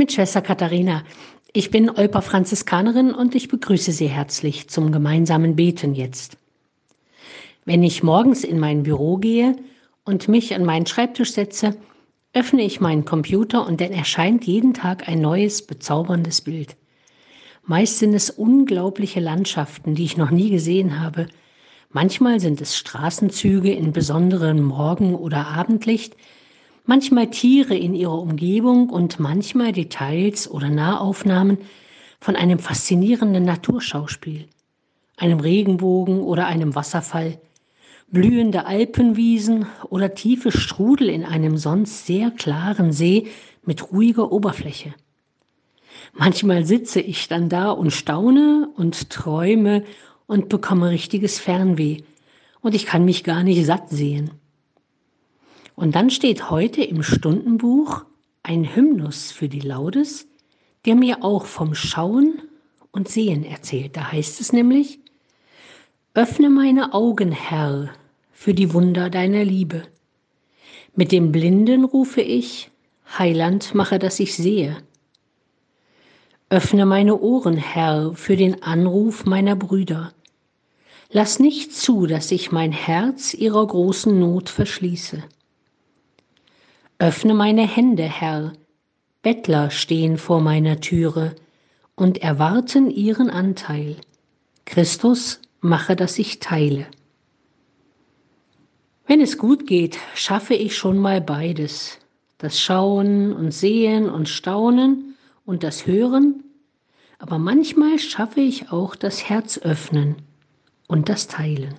mit Schwester Katharina. Ich bin Olper Franziskanerin und ich begrüße Sie herzlich zum gemeinsamen Beten jetzt. Wenn ich morgens in mein Büro gehe und mich an meinen Schreibtisch setze, öffne ich meinen Computer und dann erscheint jeden Tag ein neues, bezauberndes Bild. Meist sind es unglaubliche Landschaften, die ich noch nie gesehen habe. Manchmal sind es Straßenzüge in besonderem Morgen- oder Abendlicht, manchmal Tiere in ihrer Umgebung und manchmal Details oder Nahaufnahmen von einem faszinierenden Naturschauspiel, einem Regenbogen oder einem Wasserfall, blühende Alpenwiesen oder tiefe Strudel in einem sonst sehr klaren See mit ruhiger Oberfläche. Manchmal sitze ich dann da und staune und träume und bekomme richtiges Fernweh und ich kann mich gar nicht satt sehen. Und dann steht heute im Stundenbuch ein Hymnus für die Laudes, der mir auch vom Schauen und Sehen erzählt. Da heißt es nämlich, Öffne meine Augen, Herr, für die Wunder deiner Liebe. Mit dem Blinden rufe ich, Heiland mache, dass ich sehe. Öffne meine Ohren, Herr, für den Anruf meiner Brüder. Lass nicht zu, dass ich mein Herz ihrer großen Not verschließe. Öffne meine Hände, Herr, Bettler stehen vor meiner Türe und erwarten ihren Anteil. Christus, mache, dass ich teile. Wenn es gut geht, schaffe ich schon mal beides. Das Schauen und Sehen und Staunen und das Hören, aber manchmal schaffe ich auch das Herz öffnen und das Teilen.